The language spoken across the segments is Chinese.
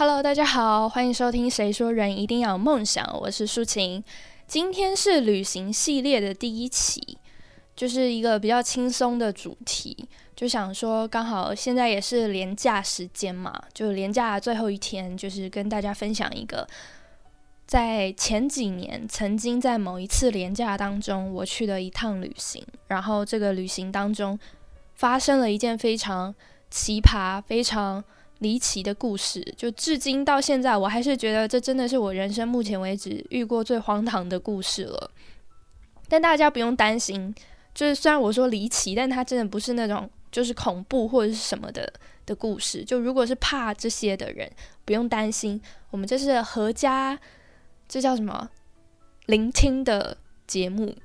Hello，大家好，欢迎收听《谁说人一定要有梦想》，我是舒晴。今天是旅行系列的第一期，就是一个比较轻松的主题，就想说刚好现在也是连假时间嘛，就连假最后一天，就是跟大家分享一个在前几年曾经在某一次连假当中我去的一趟旅行，然后这个旅行当中发生了一件非常奇葩、非常。离奇的故事，就至今到现在，我还是觉得这真的是我人生目前为止遇过最荒唐的故事了。但大家不用担心，就是虽然我说离奇，但它真的不是那种就是恐怖或者是什么的的故事。就如果是怕这些的人，不用担心，我们这是合家，这叫什么？聆听的节目，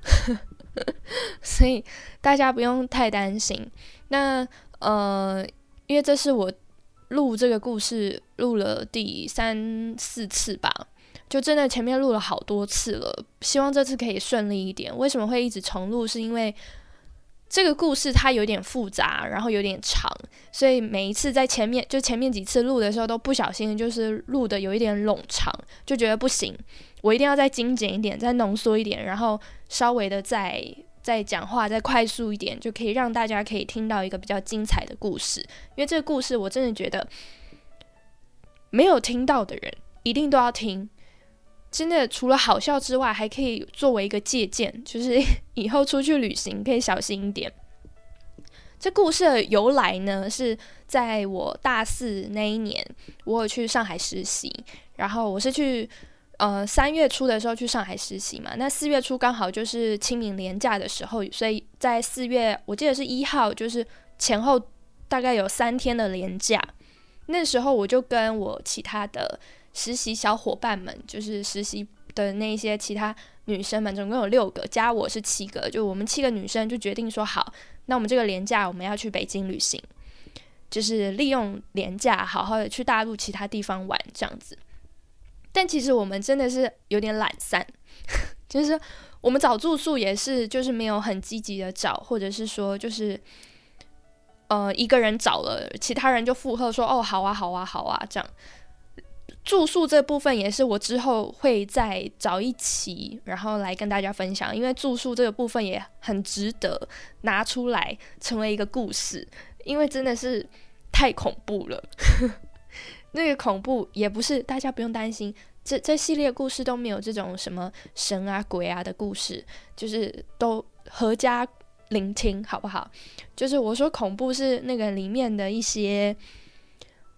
所以大家不用太担心。那呃，因为这是我。录这个故事录了第三四次吧，就真的前面录了好多次了，希望这次可以顺利一点。为什么会一直重录？是因为这个故事它有点复杂，然后有点长，所以每一次在前面就前面几次录的时候都不小心就是录的有一点冗长，就觉得不行，我一定要再精简一点，再浓缩一点，然后稍微的再。再讲话再快速一点，就可以让大家可以听到一个比较精彩的故事。因为这个故事，我真的觉得没有听到的人一定都要听。真的，除了好笑之外，还可以作为一个借鉴，就是 以后出去旅行可以小心一点。这故事的由来呢，是在我大四那一年，我有去上海实习，然后我是去。呃，三月初的时候去上海实习嘛，那四月初刚好就是清明年假的时候，所以在四月，我记得是一号，就是前后大概有三天的年假。那时候我就跟我其他的实习小伙伴们，就是实习的那些其他女生们，总共有六个，加我是七个，就我们七个女生就决定说好，那我们这个年假我们要去北京旅行，就是利用年假好好的去大陆其他地方玩这样子。但其实我们真的是有点懒散，就是我们找住宿也是，就是没有很积极的找，或者是说就是，呃，一个人找了，其他人就附和说哦，好啊，好啊，好啊，这样。住宿这部分也是我之后会再找一期，然后来跟大家分享，因为住宿这个部分也很值得拿出来成为一个故事，因为真的是太恐怖了。那个恐怖也不是，大家不用担心，这这系列故事都没有这种什么神啊鬼啊的故事，就是都合家聆听，好不好？就是我说恐怖是那个里面的一些，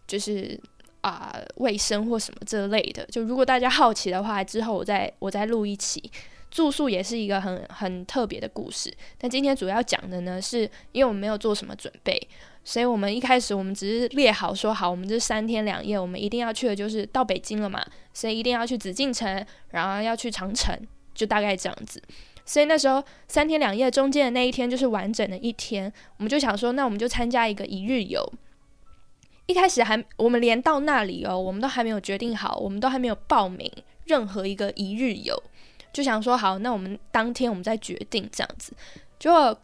就是啊卫生或什么这类的。就如果大家好奇的话，之后我再我再录一期。住宿也是一个很很特别的故事，但今天主要讲的呢，是因为我没有做什么准备，所以我们一开始我们只是列好说好，我们这三天两夜我们一定要去的就是到北京了嘛，所以一定要去紫禁城，然后要去长城，就大概这样子。所以那时候三天两夜中间的那一天就是完整的一天，我们就想说，那我们就参加一个一日游。一开始还我们连到那里哦，我们都还没有决定好，我们都还没有报名任何一个一日游。就想说好，那我们当天我们再决定这样子，就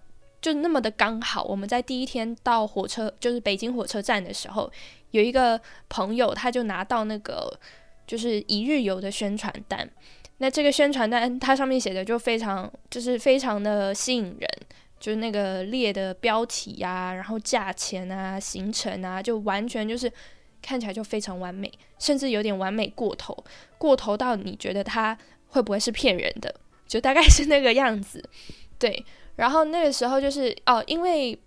就那么的刚好。我们在第一天到火车，就是北京火车站的时候，有一个朋友他就拿到那个就是一日游的宣传单。那这个宣传单它上面写的就非常就是非常的吸引人，就是那个列的标题呀，然后价钱啊、行程啊，就完全就是看起来就非常完美，甚至有点完美过头，过头到你觉得它。会不会是骗人的？就大概是那个样子，对。然后那个时候就是哦，因为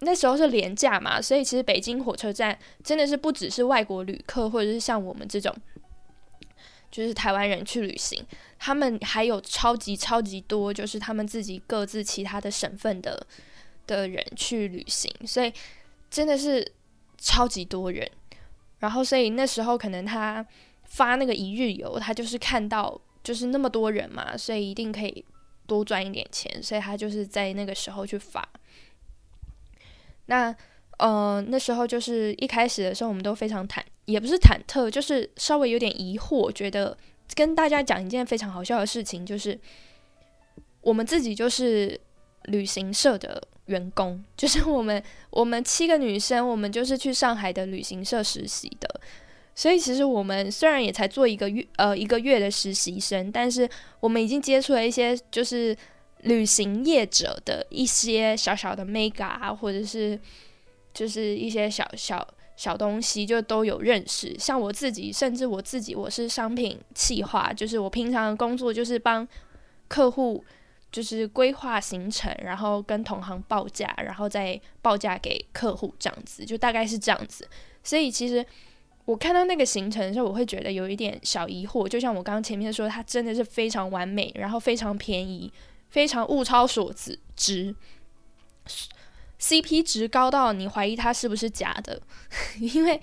那时候是廉价嘛，所以其实北京火车站真的是不只是外国旅客，或者是像我们这种就是台湾人去旅行，他们还有超级超级多，就是他们自己各自其他的省份的的人去旅行，所以真的是超级多人。然后所以那时候可能他发那个一日游，他就是看到。就是那么多人嘛，所以一定可以多赚一点钱，所以他就是在那个时候去发。那呃那时候就是一开始的时候，我们都非常忐，也不是忐忑，就是稍微有点疑惑，觉得跟大家讲一件非常好笑的事情，就是我们自己就是旅行社的员工，就是我们我们七个女生，我们就是去上海的旅行社实习的。所以其实我们虽然也才做一个月呃一个月的实习生，但是我们已经接触了一些就是旅行业者的一些小小的 mega，或者是就是一些小小小东西，就都有认识。像我自己，甚至我自己，我是商品企划，就是我平常的工作就是帮客户。就是规划行程，然后跟同行报价，然后再报价给客户，这样子就大概是这样子。所以其实我看到那个行程的时候，我会觉得有一点小疑惑。就像我刚刚前面说，它真的是非常完美，然后非常便宜，非常物超所值，值 CP 值高到你怀疑它是不是假的。因为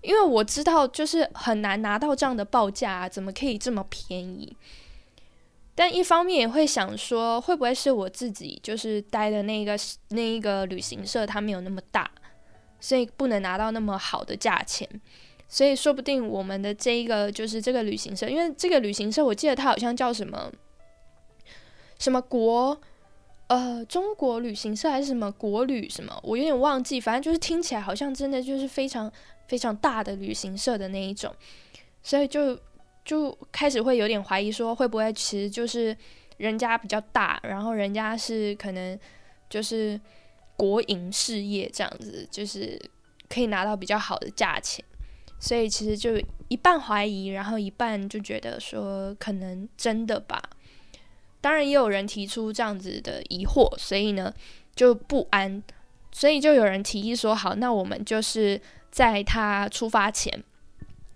因为我知道，就是很难拿到这样的报价，怎么可以这么便宜？但一方面也会想说，会不会是我自己就是待的那个那一个旅行社，它没有那么大，所以不能拿到那么好的价钱。所以说不定我们的这一个就是这个旅行社，因为这个旅行社我记得它好像叫什么什么国呃中国旅行社还是什么国旅什么，我有点忘记，反正就是听起来好像真的就是非常非常大的旅行社的那一种，所以就。就开始会有点怀疑，说会不会其实就是人家比较大，然后人家是可能就是国营事业这样子，就是可以拿到比较好的价钱，所以其实就一半怀疑，然后一半就觉得说可能真的吧。当然也有人提出这样子的疑惑，所以呢就不安，所以就有人提议说，好，那我们就是在他出发前，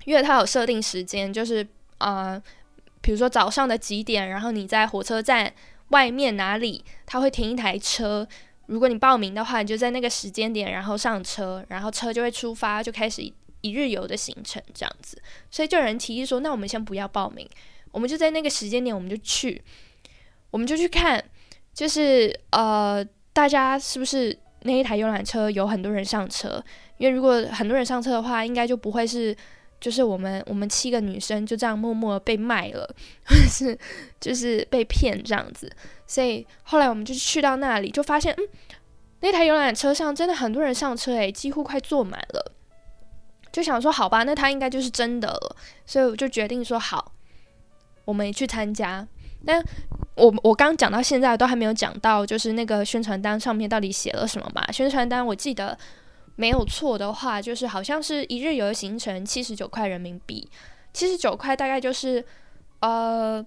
因为他有设定时间，就是。啊，比如说早上的几点，然后你在火车站外面哪里，他会停一台车。如果你报名的话，你就在那个时间点，然后上车，然后车就会出发，就开始一日游的行程这样子。所以就有人提议说，那我们先不要报名，我们就在那个时间点，我们就去，我们就去看，就是呃，大家是不是那一台游览车有很多人上车？因为如果很多人上车的话，应该就不会是。就是我们我们七个女生就这样默默被卖了，或 是就是被骗这样子，所以后来我们就去到那里，就发现嗯，那台游览车上真的很多人上车诶，几乎快坐满了。就想说好吧，那他应该就是真的了，所以我就决定说好，我们去参加。但我我刚讲到现在都还没有讲到，就是那个宣传单上面到底写了什么嘛？宣传单我记得。没有错的话，就是好像是一日游的行程，七十九块人民币，七十九块大概就是呃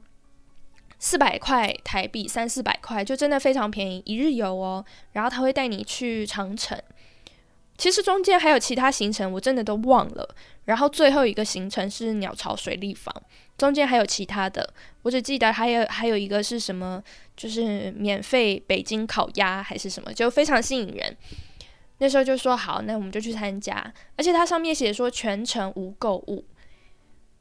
四百块台币，三四百块，就真的非常便宜，一日游哦。然后他会带你去长城，其实中间还有其他行程，我真的都忘了。然后最后一个行程是鸟巢水立方，中间还有其他的，我只记得还有还有一个是什么，就是免费北京烤鸭还是什么，就非常吸引人。那时候就说好，那我们就去参加。而且它上面写说全程无购物，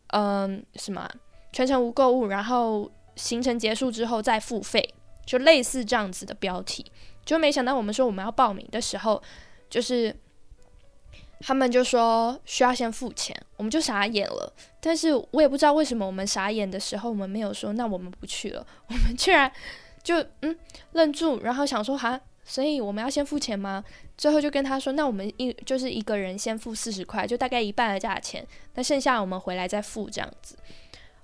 嗯，什么全程无购物，然后行程结束之后再付费，就类似这样子的标题。就没想到我们说我们要报名的时候，就是他们就说需要先付钱，我们就傻眼了。但是我也不知道为什么我们傻眼的时候，我们没有说那我们不去了，我们居然就嗯愣住，然后想说哈。所以我们要先付钱吗？最后就跟他说，那我们一就是一个人先付四十块，就大概一半的价钱，那剩下我们回来再付这样子。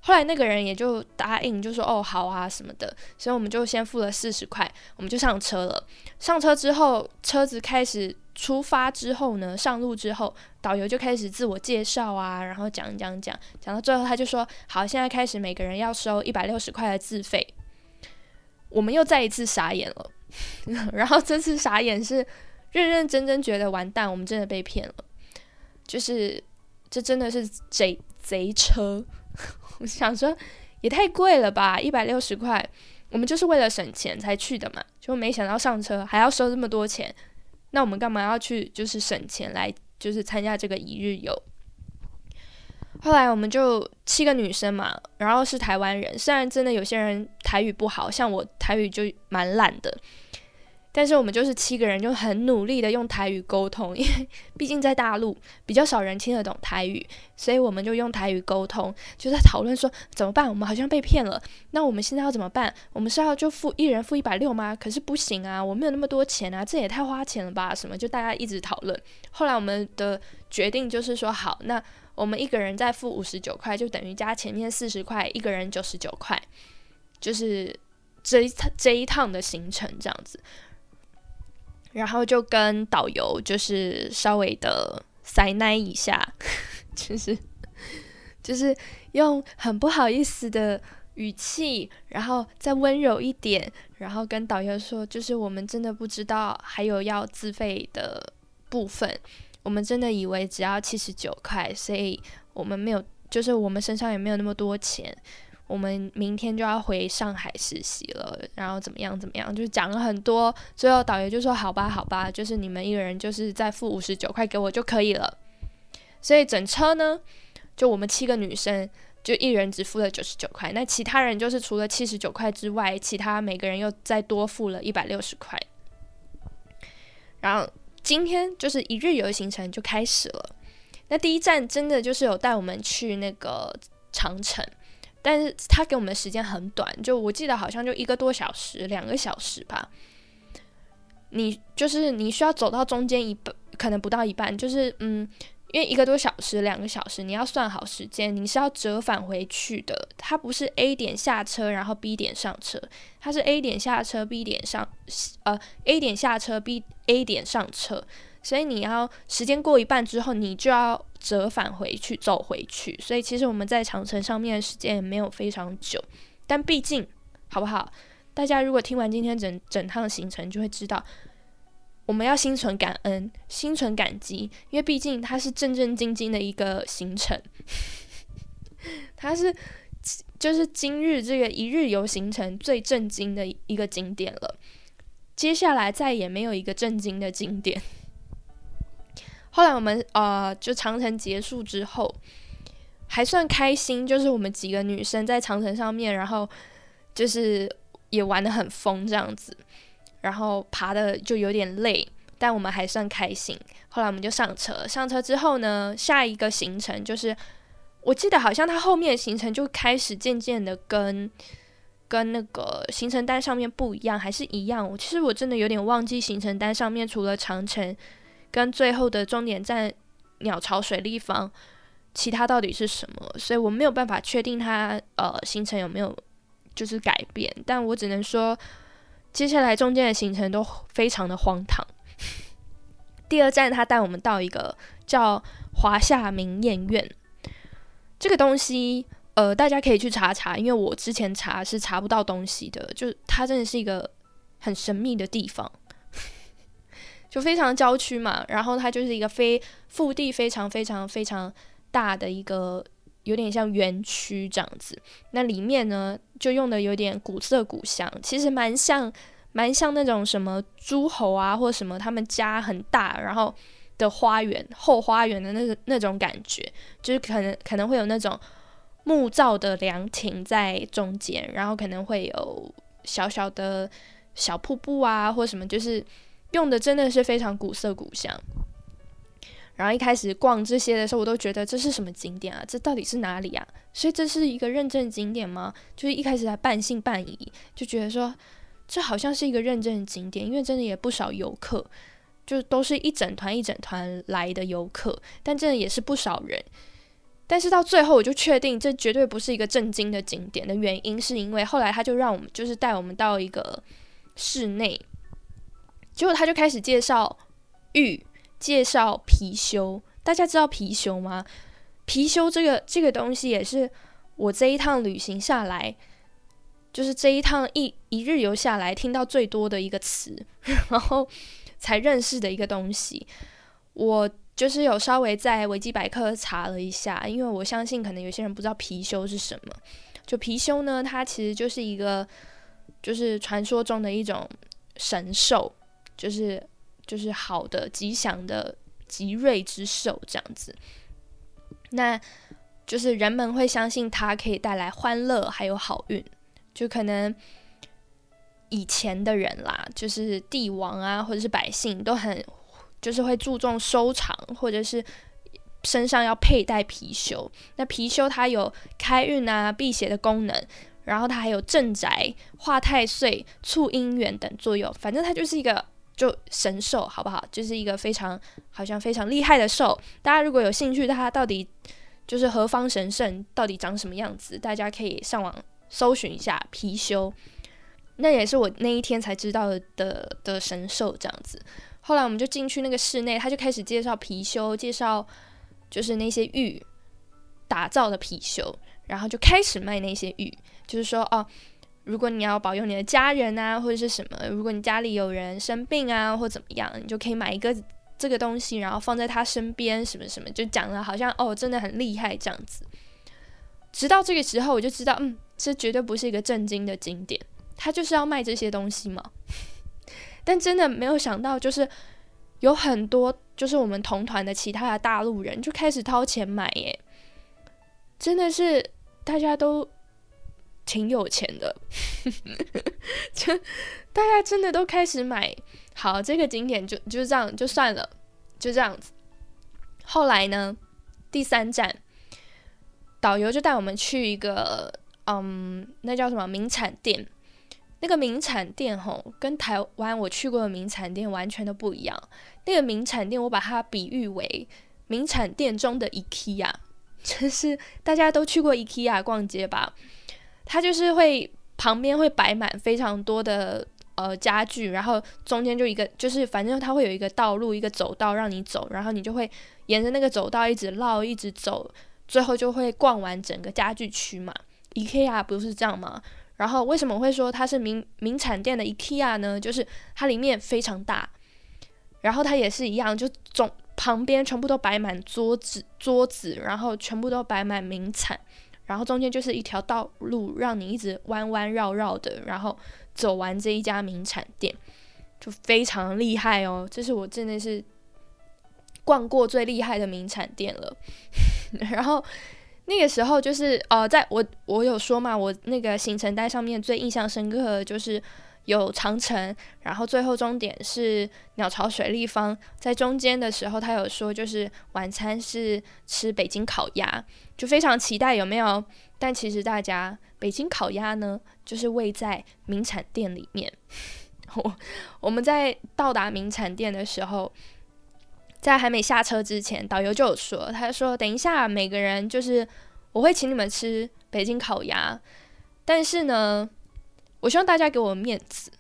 后来那个人也就答应，就说哦好啊什么的，所以我们就先付了四十块，我们就上车了。上车之后，车子开始出发之后呢，上路之后，导游就开始自我介绍啊，然后讲讲讲，讲到最后他就说好，现在开始每个人要收一百六十块的自费。我们又再一次傻眼了。然后这次傻眼是认认真真觉得完蛋，我们真的被骗了。就是这真的是贼贼车，我想说也太贵了吧，一百六十块，我们就是为了省钱才去的嘛，就没想到上车还要收这么多钱，那我们干嘛要去就是省钱来就是参加这个一日游？后来我们就七个女生嘛，然后是台湾人。虽然真的有些人台语不好，像我台语就蛮烂的，但是我们就是七个人，就很努力的用台语沟通，因为毕竟在大陆比较少人听得懂台语，所以我们就用台语沟通，就在讨论说怎么办？我们好像被骗了，那我们现在要怎么办？我们是要就付一人付一百六吗？可是不行啊，我没有那么多钱啊，这也太花钱了吧？什么？就大家一直讨论。后来我们的决定就是说，好，那我们一个人再付五十九块，就等于加前面四十块，一个人九十九块，就是这一趟这一趟的行程这样子。然后就跟导游就是稍微的塞奶一下，就是就是用很不好意思的语气，然后再温柔一点，然后跟导游说，就是我们真的不知道还有要自费的部分，我们真的以为只要七十九块，所以我们没有，就是我们身上也没有那么多钱。我们明天就要回上海实习了，然后怎么样怎么样，就是讲了很多。最后导游就说：“好吧，好吧，就是你们一个人就是再付五十九块给我就可以了。”所以整车呢，就我们七个女生，就一人只付了九十九块。那其他人就是除了七十九块之外，其他每个人又再多付了一百六十块。然后今天就是一日游行程就开始了。那第一站真的就是有带我们去那个长城。但是他给我们的时间很短，就我记得好像就一个多小时、两个小时吧。你就是你需要走到中间一半，可能不到一半，就是嗯，因为一个多小时、两个小时，你要算好时间，你是要折返回去的。它不是 A 点下车，然后 B 点上车，它是 A 点下车，B 点上，呃，A 点下车，B A 点上车。所以你要时间过一半之后，你就要折返回去，走回去。所以其实我们在长城上面的时间也没有非常久，但毕竟好不好？大家如果听完今天整整趟行程，就会知道我们要心存感恩，心存感激，因为毕竟它是正正经经的一个行程，它是就是今日这个一日游行程最震惊的一个景点了。接下来再也没有一个震惊的景点。后来我们呃，就长城结束之后，还算开心，就是我们几个女生在长城上面，然后就是也玩的很疯这样子，然后爬的就有点累，但我们还算开心。后来我们就上车，上车之后呢，下一个行程就是，我记得好像它后面的行程就开始渐渐的跟跟那个行程单上面不一样，还是一样。其实我真的有点忘记行程单上面除了长城。跟最后的终点站鸟巢水立方，其他到底是什么？所以我没有办法确定它呃行程有没有就是改变，但我只能说，接下来中间的行程都非常的荒唐。第二站他带我们到一个叫华夏明艳院，这个东西呃大家可以去查查，因为我之前查是查不到东西的，就它真的是一个很神秘的地方。就非常郊区嘛，然后它就是一个非腹地非常非常非常大的一个，有点像园区这样子。那里面呢，就用的有点古色古香，其实蛮像蛮像那种什么诸侯啊，或什么他们家很大，然后的花园后花园的那个那种感觉，就是可能可能会有那种木造的凉亭在中间，然后可能会有小小的小瀑布啊，或什么，就是。用的真的是非常古色古香，然后一开始逛这些的时候，我都觉得这是什么景点啊？这到底是哪里啊？所以这是一个认证景点吗？就是一开始还半信半疑，就觉得说这好像是一个认证景点，因为真的也不少游客，就都是一整团一整团来的游客，但真的也是不少人。但是到最后，我就确定这绝对不是一个正经的景点的原因，是因为后来他就让我们就是带我们到一个室内。结果他就开始介绍玉，介绍貔貅。大家知道貔貅吗？貔貅这个这个东西也是我这一趟旅行下来，就是这一趟一一日游下来听到最多的一个词，然后才认识的一个东西。我就是有稍微在维基百科查了一下，因为我相信可能有些人不知道貔貅是什么。就貔貅呢，它其实就是一个就是传说中的一种神兽。就是就是好的吉祥的吉瑞之兽这样子，那就是人们会相信它可以带来欢乐还有好运，就可能以前的人啦，就是帝王啊，或者是百姓，都很就是会注重收藏，或者是身上要佩戴貔貅。那貔貅它有开运啊、辟邪的功能，然后它还有镇宅、化太岁、促姻缘等作用。反正它就是一个就神兽，好不好？就是一个非常好像非常厉害的兽。大家如果有兴趣，它到底就是何方神圣，到底长什么样子，大家可以上网搜寻一下貔貅。那也是我那一天才知道的的神兽这样子。后来我们就进去那个室内，他就开始介绍貔貅，介绍就是那些玉打造的貔貅，然后就开始卖那些玉，就是说哦，如果你要保佑你的家人啊，或者是什么，如果你家里有人生病啊，或怎么样，你就可以买一个这个东西，然后放在他身边，什么什么，就讲了好像哦，真的很厉害这样子。直到这个时候，我就知道，嗯，这绝对不是一个正经的经典。他就是要卖这些东西嘛，但真的没有想到，就是有很多就是我们同团的其他的大陆人就开始掏钱买耶，真的是大家都挺有钱的，就大家真的都开始买。好，这个景点就就这样就算了，就这样子。后来呢，第三站导游就带我们去一个嗯，那叫什么名产店。那个名产店吼，跟台湾我去过的名产店完全都不一样。那个名产店，我把它比喻为名产店中的 IKEA，就是大家都去过 IKEA 逛街吧？它就是会旁边会摆满非常多的呃家具，然后中间就一个，就是反正它会有一个道路，一个走道让你走，然后你就会沿着那个走道一直绕，一直走，最后就会逛完整个家具区嘛。IKEA 不是这样吗？然后为什么会说它是名名产店的 IKEA 呢？就是它里面非常大，然后它也是一样，就总旁边全部都摆满桌子桌子，然后全部都摆满名产，然后中间就是一条道路，让你一直弯弯绕绕的，然后走完这一家名产店，就非常厉害哦！这是我真的是逛过最厉害的名产店了，然后。那个时候就是呃，在我我有说嘛，我那个行程单上面最印象深刻的就是有长城，然后最后终点是鸟巢水立方，在中间的时候他有说就是晚餐是吃北京烤鸭，就非常期待有没有？但其实大家北京烤鸭呢，就是位在名产店里面。我我们在到达名产店的时候。在还没下车之前，导游就有说，他说：“等一下，每个人就是我会请你们吃北京烤鸭，但是呢，我希望大家给我面子，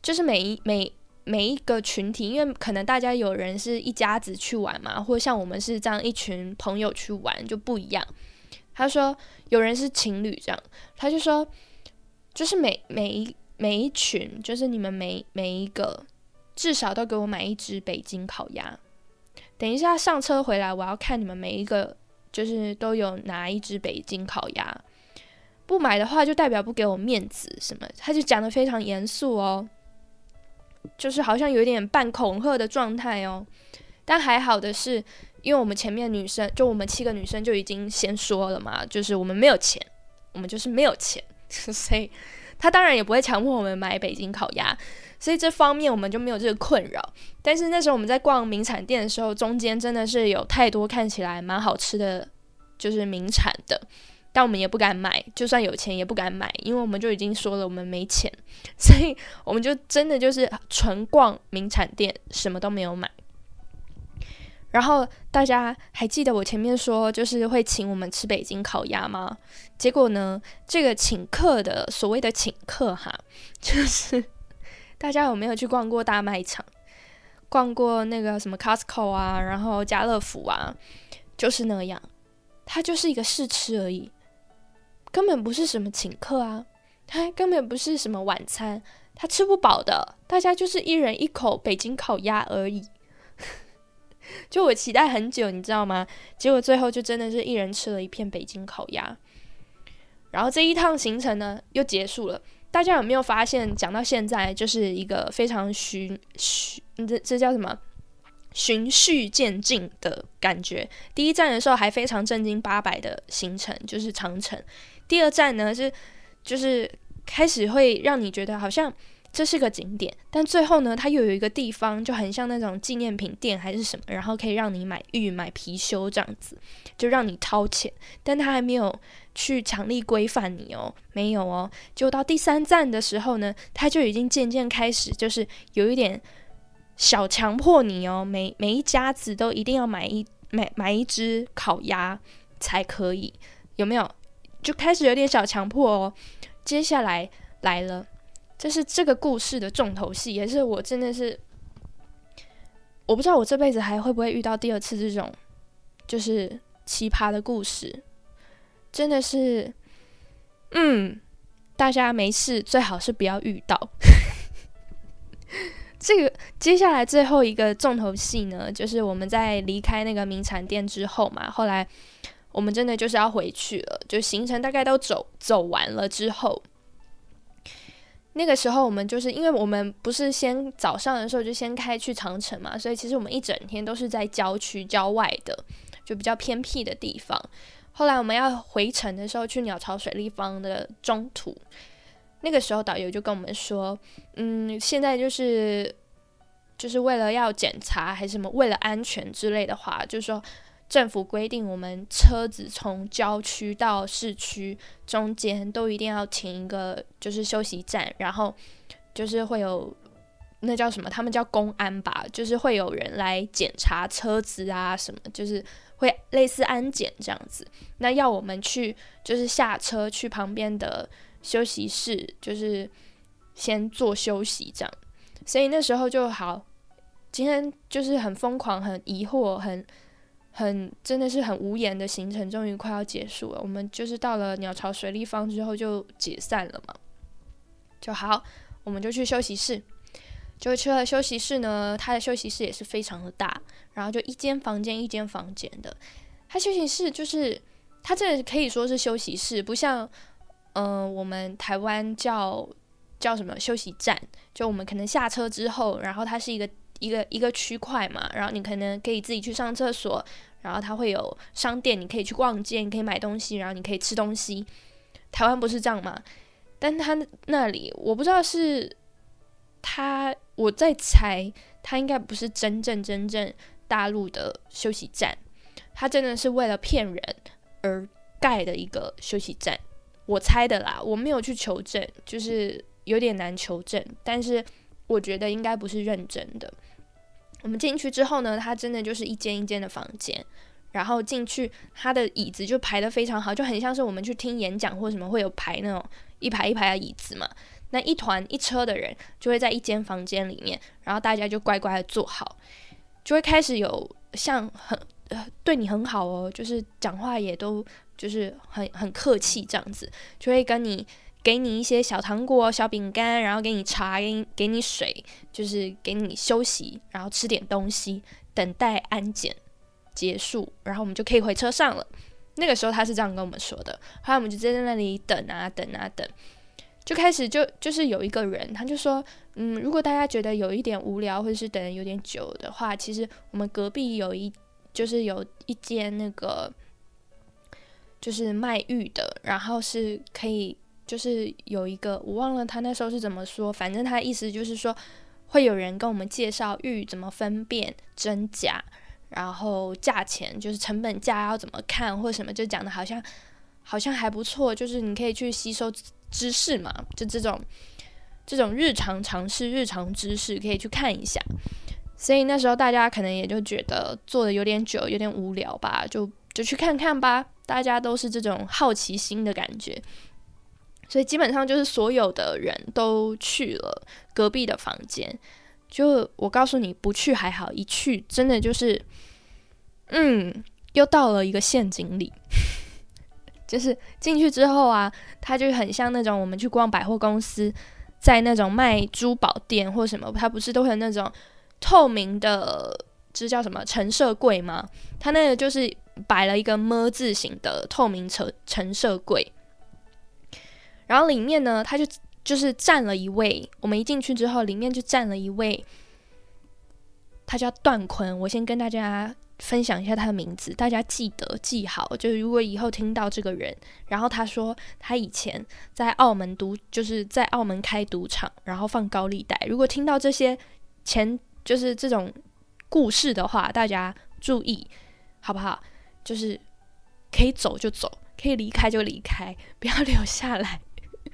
就是每一每每一个群体，因为可能大家有人是一家子去玩嘛，或者像我们是这样一群朋友去玩就不一样。”他说：“有人是情侣这样，他就说，就是每每一每一群，就是你们每每一个至少都给我买一只北京烤鸭。”等一下上车回来，我要看你们每一个就是都有拿一只北京烤鸭，不买的话就代表不给我面子什么？他就讲的非常严肃哦，就是好像有点半恐吓的状态哦。但还好的是，因为我们前面女生就我们七个女生就已经先说了嘛，就是我们没有钱，我们就是没有钱，所以他当然也不会强迫我们买北京烤鸭。所以这方面我们就没有这个困扰，但是那时候我们在逛名产店的时候，中间真的是有太多看起来蛮好吃的，就是名产的，但我们也不敢买，就算有钱也不敢买，因为我们就已经说了我们没钱，所以我们就真的就是纯逛名产店，什么都没有买。然后大家还记得我前面说就是会请我们吃北京烤鸭吗？结果呢，这个请客的所谓的请客哈，就是。大家有没有去逛过大卖场？逛过那个什么 Costco 啊，然后家乐福啊，就是那样，它就是一个试吃而已，根本不是什么请客啊，它根本不是什么晚餐，他吃不饱的，大家就是一人一口北京烤鸭而已。就我期待很久，你知道吗？结果最后就真的是一人吃了一片北京烤鸭，然后这一趟行程呢又结束了。大家有没有发现，讲到现在就是一个非常循循，这这叫什么？循序渐进的感觉。第一站的时候还非常正经八百的行程，就是长城。第二站呢是，就是开始会让你觉得好像这是个景点，但最后呢，它又有一个地方就很像那种纪念品店还是什么，然后可以让你买玉、买貔貅这样子，就让你掏钱，但它还没有去强力规范你哦，没有哦。就到第三站的时候呢，它就已经渐渐开始，就是有一点小强迫你哦，每每一家子都一定要买一买买一只烤鸭才可以，有没有？就开始有点小强迫哦。接下来来了。这是这个故事的重头戏，也是我真的是，我不知道我这辈子还会不会遇到第二次这种，就是奇葩的故事，真的是，嗯，大家没事最好是不要遇到。这个接下来最后一个重头戏呢，就是我们在离开那个名产店之后嘛，后来我们真的就是要回去了，就行程大概都走走完了之后。那个时候，我们就是因为我们不是先早上的时候就先开去长城嘛，所以其实我们一整天都是在郊区郊外的，就比较偏僻的地方。后来我们要回程的时候，去鸟巢水立方的中途，那个时候导游就跟我们说：“嗯，现在就是就是为了要检查还是什么，为了安全之类的话，就是说。”政府规定，我们车子从郊区到市区中间都一定要停一个，就是休息站，然后就是会有那叫什么，他们叫公安吧，就是会有人来检查车子啊什么，就是会类似安检这样子。那要我们去，就是下车去旁边的休息室，就是先做休息这样。所以那时候就好，今天就是很疯狂，很疑惑，很。很真的是很无言的行程，终于快要结束了。我们就是到了鸟巢水立方之后就解散了嘛，就好，我们就去休息室。就去了休息室呢，他的休息室也是非常的大，然后就一间房间一间房间的。他休息室就是他这可以说是休息室，不像嗯我们台湾叫叫什么休息站，就我们可能下车之后，然后它是一个。一个一个区块嘛，然后你可能可以自己去上厕所，然后它会有商店，你可以去逛街，你可以买东西，然后你可以吃东西。台湾不是这样吗？但他那里我不知道是他，我在猜，他应该不是真正真正大陆的休息站，他真的是为了骗人而盖的一个休息站，我猜的啦，我没有去求证，就是有点难求证，但是我觉得应该不是认真的。我们进去之后呢，它真的就是一间一间的房间，然后进去，它的椅子就排的非常好，就很像是我们去听演讲或什么会有排那种一排一排的椅子嘛。那一团一车的人就会在一间房间里面，然后大家就乖乖的坐好，就会开始有像很对你很好哦，就是讲话也都就是很很客气这样子，就会跟你。给你一些小糖果、小饼干，然后给你茶，给你给你水，就是给你休息，然后吃点东西，等待安检结束，然后我们就可以回车上了。那个时候他是这样跟我们说的。后来我们就在那里等啊等啊等，就开始就就是有一个人，他就说，嗯，如果大家觉得有一点无聊或者是等有点久的话，其实我们隔壁有一就是有一间那个就是卖玉的，然后是可以。就是有一个我忘了他那时候是怎么说，反正他意思就是说会有人跟我们介绍玉怎么分辨真假，然后价钱就是成本价要怎么看或什么，就讲的好像好像还不错，就是你可以去吸收知识嘛，就这种这种日常常识、日常知识可以去看一下。所以那时候大家可能也就觉得做的有点久，有点无聊吧，就就去看看吧，大家都是这种好奇心的感觉。所以基本上就是所有的人都去了隔壁的房间。就我告诉你，不去还好，一去真的就是，嗯，又到了一个陷阱里。就是进去之后啊，它就很像那种我们去逛百货公司，在那种卖珠宝店或什么，它不是都会有那种透明的，这叫什么陈设柜吗？它那个就是摆了一个么字形的透明陈陈设柜。然后里面呢，他就就是站了一位。我们一进去之后，里面就站了一位，他叫段坤。我先跟大家分享一下他的名字，大家记得记好。就是如果以后听到这个人，然后他说他以前在澳门赌，就是在澳门开赌场，然后放高利贷。如果听到这些前就是这种故事的话，大家注意好不好？就是可以走就走，可以离开就离开，不要留下来。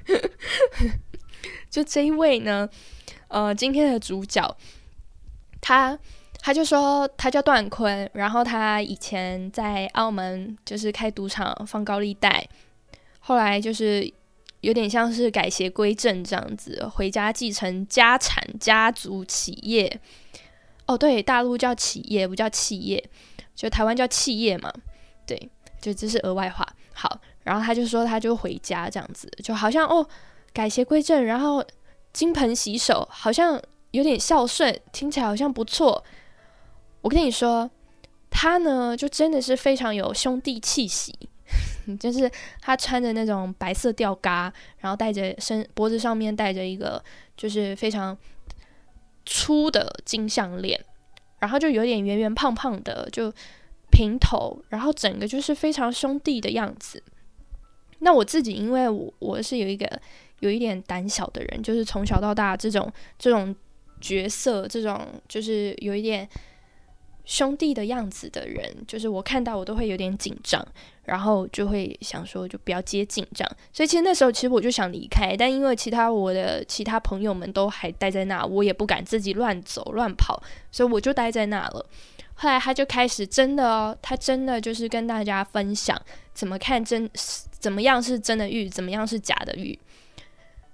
就这一位呢，呃，今天的主角，他。他就说他叫段坤，然后他以前在澳门就是开赌场放高利贷，后来就是有点像是改邪归正这样子，回家继承家产家族企业。哦，对，大陆叫企业不叫企业，就台湾叫企业嘛。对，就这是额外话。好，然后他就说他就回家这样子，就好像哦改邪归正，然后金盆洗手，好像有点孝顺，听起来好像不错。我跟你说，他呢就真的是非常有兄弟气息，就是他穿着那种白色吊嘎，然后戴着身脖子上面戴着一个就是非常粗的金项链，然后就有点圆圆胖胖的，就平头，然后整个就是非常兄弟的样子。那我自己因为我我是有一个有一点胆小的人，就是从小到大这种这种角色，这种就是有一点。兄弟的样子的人，就是我看到我都会有点紧张，然后就会想说就不要接近这样。所以其实那时候其实我就想离开，但因为其他我的其他朋友们都还待在那，我也不敢自己乱走乱跑，所以我就待在那了。后来他就开始真的哦，他真的就是跟大家分享怎么看真怎么样是真的玉，怎么样是假的玉。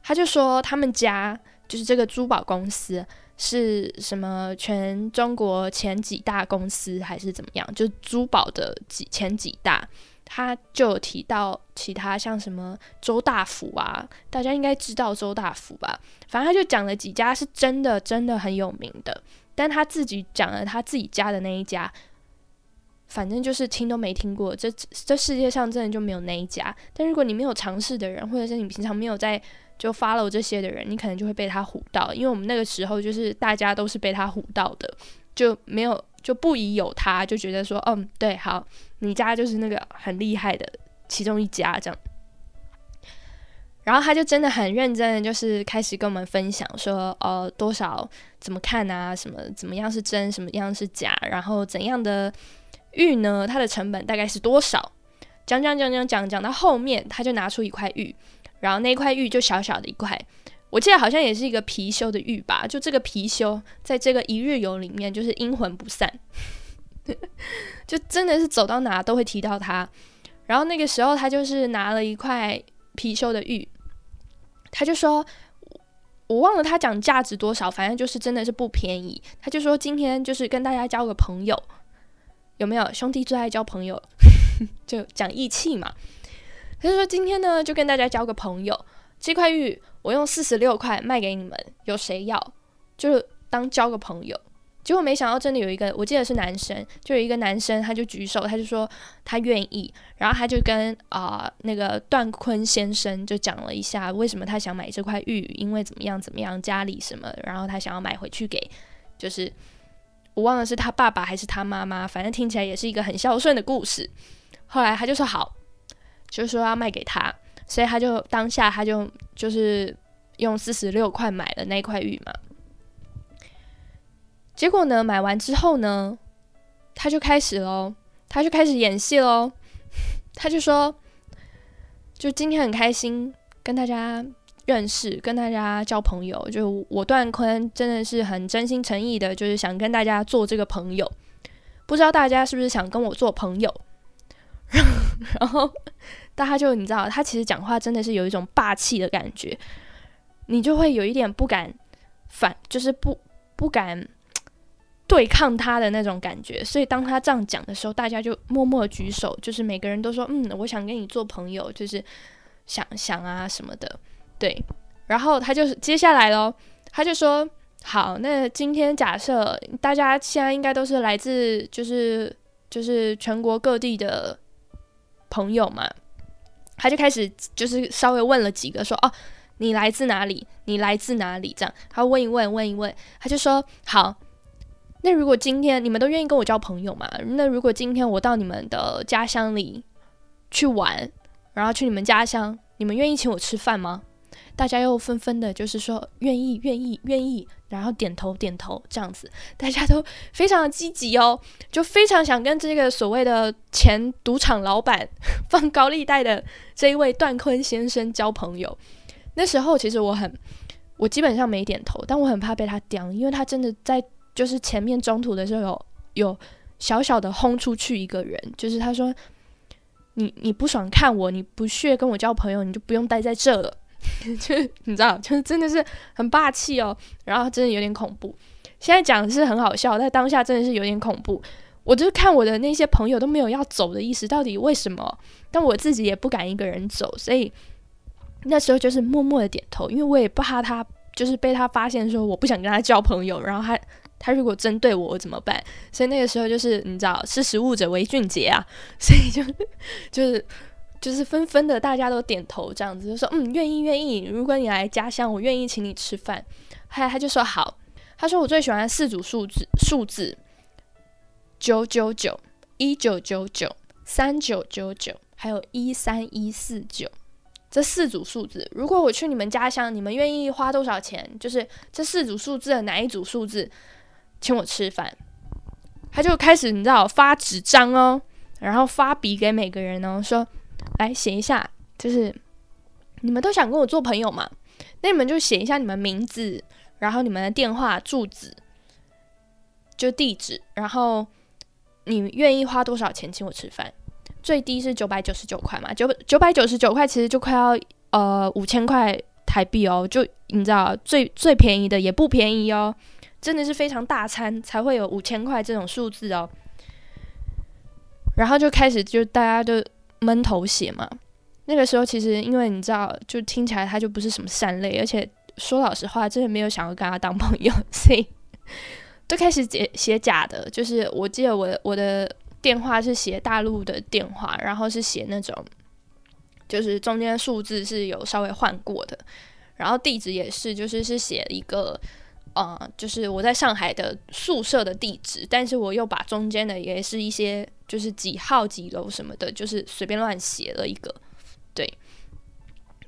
他就说他们家就是这个珠宝公司。是什么？全中国前几大公司还是怎么样？就珠宝的几前几大，他就有提到其他像什么周大福啊，大家应该知道周大福吧？反正他就讲了几家是真的真的很有名的，但他自己讲了他自己家的那一家，反正就是听都没听过，这这世界上真的就没有那一家。但如果你没有尝试的人，或者是你平常没有在。就 follow 这些的人，你可能就会被他唬到，因为我们那个时候就是大家都是被他唬到的，就没有就不疑有他，就觉得说，嗯，对，好，你家就是那个很厉害的其中一家这样。然后他就真的很认真的，就是开始跟我们分享说，呃，多少怎么看啊，什么怎么样是真，什么样是假，然后怎样的玉呢？它的成本大概是多少？讲讲讲讲讲讲到后面，他就拿出一块玉。然后那块玉就小小的一块，我记得好像也是一个貔貅的玉吧。就这个貔貅，在这个一日游里面就是阴魂不散，就真的是走到哪都会提到它。然后那个时候他就是拿了一块貔貅的玉，他就说，我忘了他讲价值多少，反正就是真的是不便宜。他就说今天就是跟大家交个朋友，有没有兄弟最爱交朋友，就讲义气嘛。他就说：“今天呢，就跟大家交个朋友。这块玉我用四十六块卖给你们，有谁要？就当交个朋友。结果没想到，真的有一个，我记得是男生，就有一个男生，他就举手，他就说他愿意。然后他就跟啊那个段坤先生就讲了一下，为什么他想买这块玉，因为怎么样怎么样，家里什么，然后他想要买回去给，就是我忘了是他爸爸还是他妈妈，反正听起来也是一个很孝顺的故事。后来他就说好。”就是说要卖给他，所以他就当下他就就是用四十六块买了那块玉嘛。结果呢，买完之后呢，他就开始喽，他就开始演戏喽。他就说，就今天很开心跟大家认识，跟大家交朋友。就我段坤真的是很真心诚意的，就是想跟大家做这个朋友。不知道大家是不是想跟我做朋友？然后，大家就你知道，他其实讲话真的是有一种霸气的感觉，你就会有一点不敢反，就是不不敢对抗他的那种感觉。所以当他这样讲的时候，大家就默默举手，就是每个人都说：“嗯，我想跟你做朋友，就是想想啊什么的。”对。然后他就是 接下来喽，他就说：“好，那今天假设大家现在应该都是来自，就是就是全国各地的。”朋友嘛，他就开始就是稍微问了几个，说哦，你来自哪里？你来自哪里？这样他问一问，问一问，他就说好，那如果今天你们都愿意跟我交朋友嘛？那如果今天我到你们的家乡里去玩，然后去你们家乡，你们愿意请我吃饭吗？大家又纷纷的，就是说愿意，愿意，愿意，然后点头点头这样子，大家都非常的积极哦，就非常想跟这个所谓的前赌场老板 放高利贷的这一位段坤先生交朋友。那时候其实我很，我基本上没点头，但我很怕被他刁，因为他真的在就是前面中途的时候有有小小的轰出去一个人，就是他说你你不爽看我，你不屑跟我交朋友，你就不用待在这了。就你知道，就是真的是很霸气哦，然后真的有点恐怖。现在讲是很好笑，但当下真的是有点恐怖。我就是看我的那些朋友都没有要走的意思，到底为什么？但我自己也不敢一个人走，所以那时候就是默默的点头，因为我也不怕他，就是被他发现说我不想跟他交朋友，然后他他如果针对我我怎么办？所以那个时候就是你知道，识时务者为俊杰啊，所以就就是。就是纷纷的，大家都点头，这样子就说，嗯，愿意，愿意。如果你来家乡，我愿意请你吃饭。他他就说好。他说我最喜欢四组数字，数字九九九、一九九九、三九九九，还有一三一四九这四组数字。如果我去你们家乡，你们愿意花多少钱？就是这四组数字的哪一组数字，请我吃饭。他就开始你知道发纸张哦，然后发笔给每个人哦，说。来写一下，就是你们都想跟我做朋友嘛？那你们就写一下你们名字，然后你们的电话住址，就地址，然后你愿意花多少钱请我吃饭？最低是九百九十九块嘛？九九百九十九块其实就快要呃五千块台币哦，就你知道最最便宜的也不便宜哦，真的是非常大餐才会有五千块这种数字哦。然后就开始就大家就。闷头写嘛，那个时候其实因为你知道，就听起来他就不是什么善类，而且说老实话，真的没有想要跟他当朋友，所以就开始写写假的。就是我记得我我的电话是写大陆的电话，然后是写那种，就是中间数字是有稍微换过的，然后地址也是，就是是写一个。呃，就是我在上海的宿舍的地址，但是我又把中间的也是一些，就是几号几楼什么的，就是随便乱写了一个，对。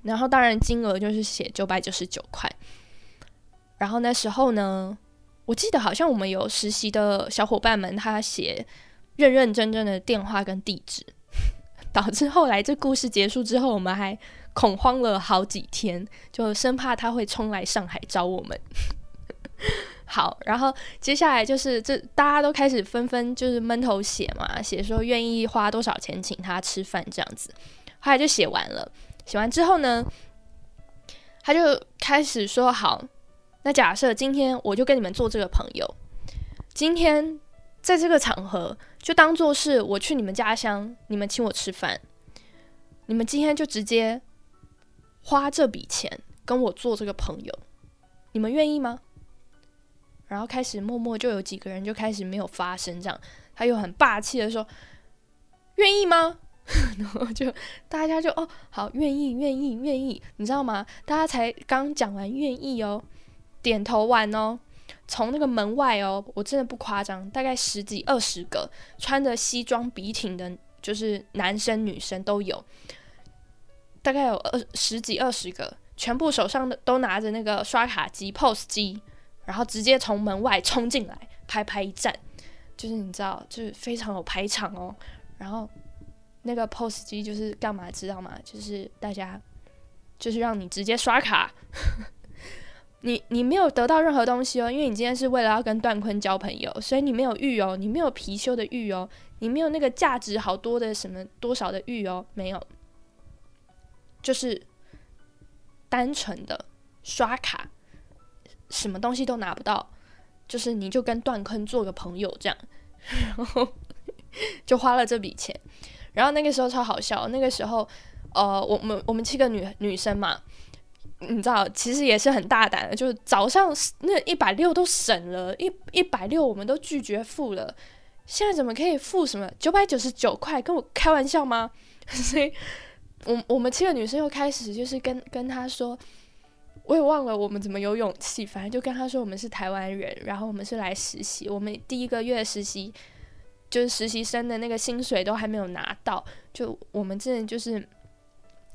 然后当然金额就是写九百九十九块。然后那时候呢，我记得好像我们有实习的小伙伴们，他写认认真真的电话跟地址，导致后来这故事结束之后，我们还恐慌了好几天，就生怕他会冲来上海找我们。好，然后接下来就是这大家都开始纷纷就是闷头写嘛，写说愿意花多少钱请他吃饭这样子，后来就写完了。写完之后呢，他就开始说：“好，那假设今天我就跟你们做这个朋友，今天在这个场合就当做是我去你们家乡，你们请我吃饭，你们今天就直接花这笔钱跟我做这个朋友，你们愿意吗？”然后开始默默就有几个人就开始没有发声，这样他又很霸气的说：“愿意吗？” 然后就大家就哦好，愿意，愿意，愿意，你知道吗？大家才刚讲完愿意哦，点头完哦，从那个门外哦，我真的不夸张，大概十几二十个穿着西装笔挺的，就是男生女生都有，大概有二十几二十个，全部手上的都拿着那个刷卡机、POS 机。然后直接从门外冲进来，拍拍一站，就是你知道，就是非常有排场哦。然后那个 POS 机就是干嘛，知道吗？就是大家就是让你直接刷卡，你你没有得到任何东西哦，因为你今天是为了要跟段坤交朋友，所以你没有玉哦，你没有貔貅的玉哦，你没有那个价值好多的什么多少的玉哦，没有，就是单纯的刷卡。什么东西都拿不到，就是你就跟段坤做个朋友这样，然后就花了这笔钱。然后那个时候超好笑，那个时候呃，我们我们七个女女生嘛，你知道，其实也是很大胆的，就是早上那一百六都省了，一一百六我们都拒绝付了，现在怎么可以付什么九百九十九块？跟我开玩笑吗？所以，我我们七个女生又开始就是跟跟他说。我也忘了我们怎么有勇气，反正就跟他说我们是台湾人，然后我们是来实习，我们第一个月实习就是实习生的那个薪水都还没有拿到，就我们真的就是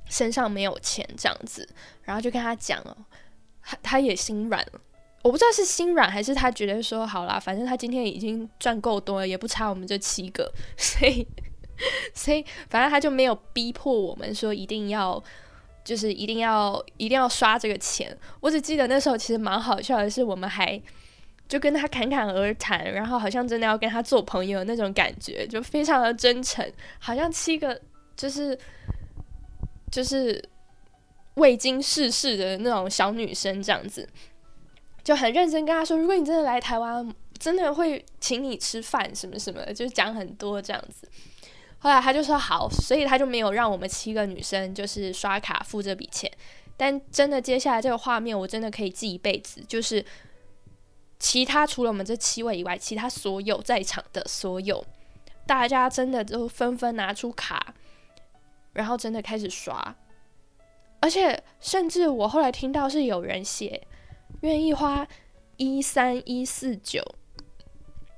身上没有钱这样子，然后就跟他讲了，他他也心软了。我不知道是心软还是他觉得说好啦，反正他今天已经赚够多了，也不差我们这七个，所以所以反正他就没有逼迫我们说一定要就是一定要一定要刷这个钱。我只记得那时候其实蛮好笑的是，我们还就跟他侃侃而谈，然后好像真的要跟他做朋友那种感觉，就非常的真诚，好像七个就是就是未经世事的那种小女生这样子。就很认真跟他说，如果你真的来台湾，真的会请你吃饭什么什么，就讲很多这样子。后来他就说好，所以他就没有让我们七个女生就是刷卡付这笔钱。但真的接下来这个画面，我真的可以记一辈子。就是其他除了我们这七位以外，其他所有在场的所有大家真的都纷纷拿出卡，然后真的开始刷。而且甚至我后来听到是有人写。愿意花一三一四九，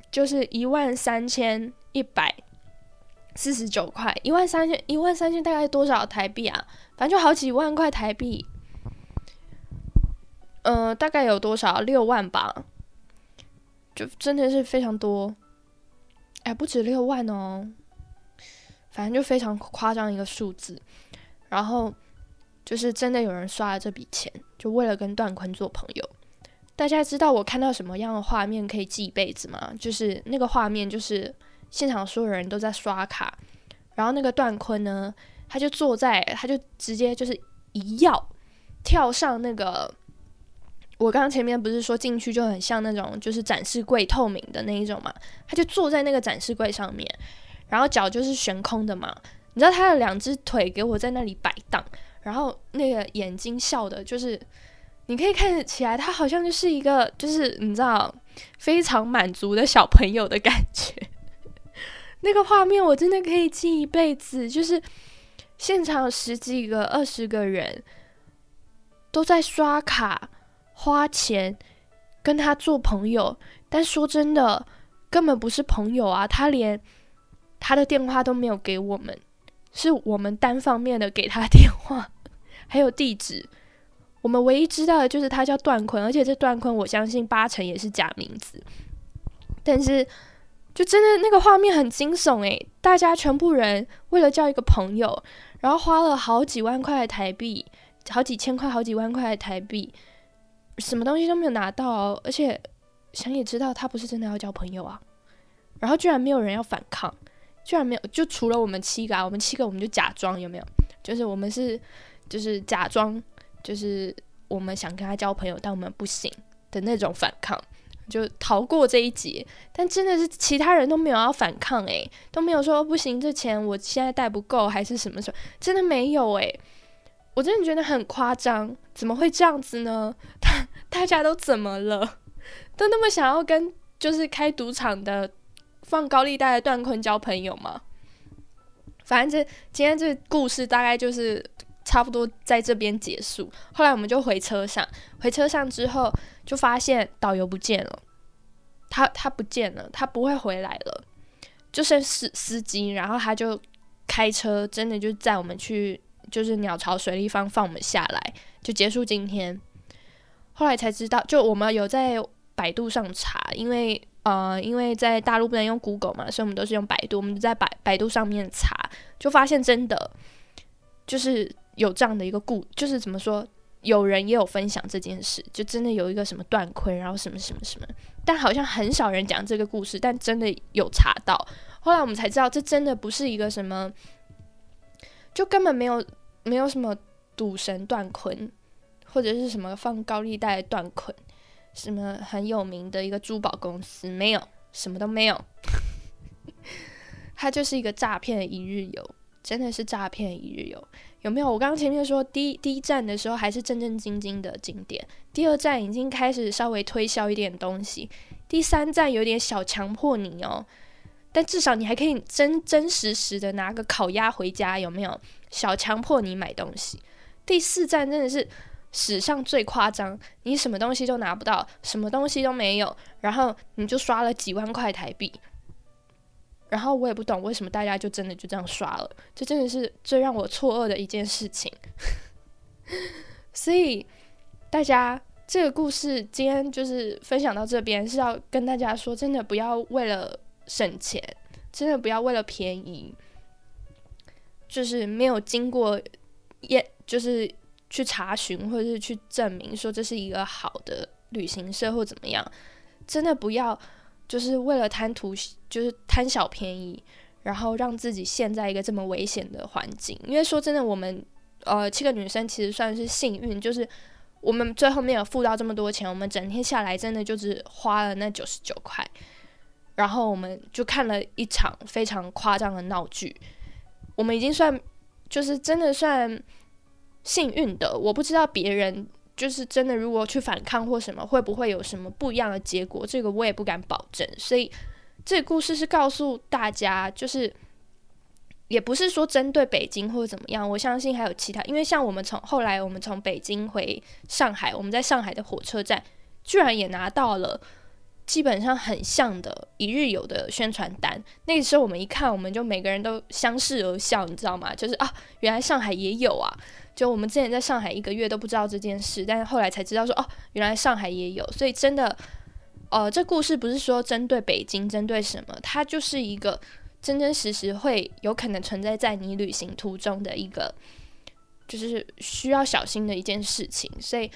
就是一万三千一百四十九块，一万三千一万三千大概多少台币啊？反正就好几万块台币，呃，大概有多少？六万吧，就真的是非常多，哎，不止六万哦，反正就非常夸张一个数字，然后。就是真的有人刷了这笔钱，就为了跟段坤做朋友。大家知道我看到什么样的画面可以记一辈子吗？就是那个画面，就是现场所有人都在刷卡，然后那个段坤呢，他就坐在，他就直接就是一跃跳上那个。我刚刚前面不是说进去就很像那种就是展示柜透明的那一种嘛？他就坐在那个展示柜上面，然后脚就是悬空的嘛。你知道他的两只腿给我在那里摆荡。然后那个眼睛笑的，就是你可以看起来，他好像就是一个，就是你知道非常满足的小朋友的感觉。那个画面我真的可以记一辈子，就是现场十几个、二十个人都在刷卡花钱跟他做朋友，但说真的，根本不是朋友啊！他连他的电话都没有给我们，是我们单方面的给他电话。还有地址，我们唯一知道的就是他叫段坤，而且这段坤我相信八成也是假名字。但是，就真的那个画面很惊悚诶，大家全部人为了叫一个朋友，然后花了好几万块台币，好几千块、好几万块台币，什么东西都没有拿到，而且想也知道他不是真的要交朋友啊。然后居然没有人要反抗，居然没有，就除了我们七个，啊，我们七个我们就假装有没有？就是我们是。就是假装，就是我们想跟他交朋友，但我们不行的那种反抗，就逃过这一劫。但真的是其他人都没有要反抗，诶，都没有说不行，这钱我现在带不够，还是什么什么，真的没有诶，我真的觉得很夸张，怎么会这样子呢？大 大家都怎么了？都那么想要跟就是开赌场的放高利贷的段坤交朋友吗？反正这今天这故事大概就是。差不多在这边结束。后来我们就回车上，回车上之后就发现导游不见了，他他不见了，他不会回来了，就剩司司机，然后他就开车，真的就载我们去，就是鸟巢水立方放我们下来，就结束今天。后来才知道，就我们有在百度上查，因为呃，因为在大陆不能用 Google 嘛，所以我们都是用百度，我们在百百度上面查，就发现真的就是。有这样的一个故，就是怎么说，有人也有分享这件事，就真的有一个什么断坤，然后什么什么什么，但好像很少人讲这个故事，但真的有查到，后来我们才知道，这真的不是一个什么，就根本没有没有什么赌神断坤，或者是什么放高利贷断坤，什么很有名的一个珠宝公司，没有，什么都没有，他就是一个诈骗一日游。真的是诈骗一日游，有没有？我刚刚前面说第第一站的时候还是正正经经的景点，第二站已经开始稍微推销一点东西，第三站有点小强迫你哦，但至少你还可以真真实实的拿个烤鸭回家，有没有？小强迫你买东西。第四站真的是史上最夸张，你什么东西都拿不到，什么东西都没有，然后你就刷了几万块台币。然后我也不懂为什么大家就真的就这样刷了，这真的是最让我错愕的一件事情。所以大家这个故事今天就是分享到这边，是要跟大家说，真的不要为了省钱，真的不要为了便宜，就是没有经过验，就是去查询或者是去证明说这是一个好的旅行社或怎么样，真的不要。就是为了贪图，就是贪小便宜，然后让自己陷在一个这么危险的环境。因为说真的，我们呃七个女生其实算是幸运，就是我们最后没有付到这么多钱，我们整天下来真的就只花了那九十九块，然后我们就看了一场非常夸张的闹剧。我们已经算就是真的算幸运的，我不知道别人。就是真的，如果去反抗或什么，会不会有什么不一样的结果？这个我也不敢保证。所以，这个故事是告诉大家，就是也不是说针对北京或者怎么样。我相信还有其他，因为像我们从后来我们从北京回上海，我们在上海的火车站居然也拿到了基本上很像的一日游的宣传单。那个时候我们一看，我们就每个人都相视而笑，你知道吗？就是啊，原来上海也有啊。就我们之前在上海一个月都不知道这件事，但是后来才知道说哦，原来上海也有。所以真的，呃，这故事不是说针对北京，针对什么，它就是一个真真实实会有可能存在在你旅行途中的一个，就是需要小心的一件事情。所以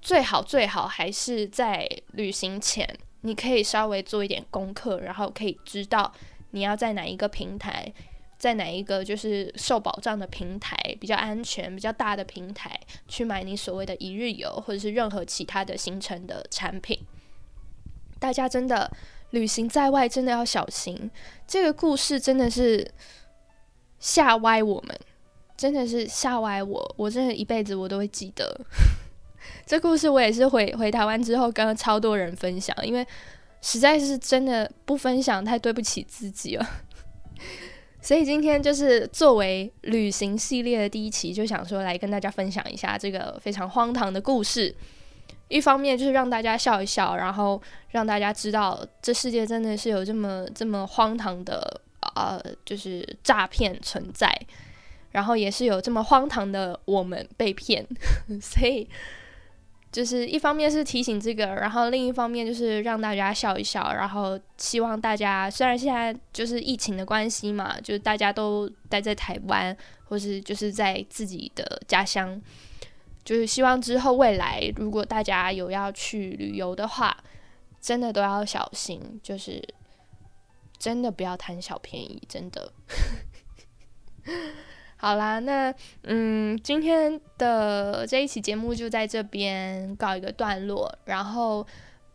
最好最好还是在旅行前，你可以稍微做一点功课，然后可以知道你要在哪一个平台。在哪一个就是受保障的平台比较安全、比较大的平台去买你所谓的一日游，或者是任何其他的行程的产品？大家真的旅行在外真的要小心。这个故事真的是吓歪我们，真的是吓歪我，我真的一辈子我都会记得。这故事我也是回回台湾之后跟超多人分享，因为实在是真的不分享太对不起自己了。所以今天就是作为旅行系列的第一期，就想说来跟大家分享一下这个非常荒唐的故事。一方面就是让大家笑一笑，然后让大家知道这世界真的是有这么这么荒唐的呃，就是诈骗存在，然后也是有这么荒唐的我们被骗，所以。就是一方面是提醒这个，然后另一方面就是让大家笑一笑，然后希望大家虽然现在就是疫情的关系嘛，就是大家都待在台湾，或是就是在自己的家乡，就是希望之后未来如果大家有要去旅游的话，真的都要小心，就是真的不要贪小便宜，真的。好啦，那嗯，今天的这一期节目就在这边告一个段落。然后，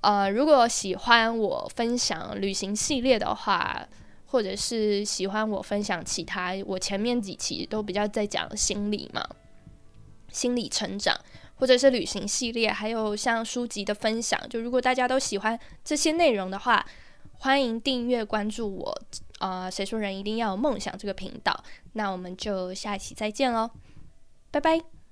呃，如果喜欢我分享旅行系列的话，或者是喜欢我分享其他，我前面几期都比较在讲心理嘛，心理成长，或者是旅行系列，还有像书籍的分享。就如果大家都喜欢这些内容的话，欢迎订阅关注我。啊，谁说人一定要有梦想？这个频道，那我们就下一期再见喽，拜拜。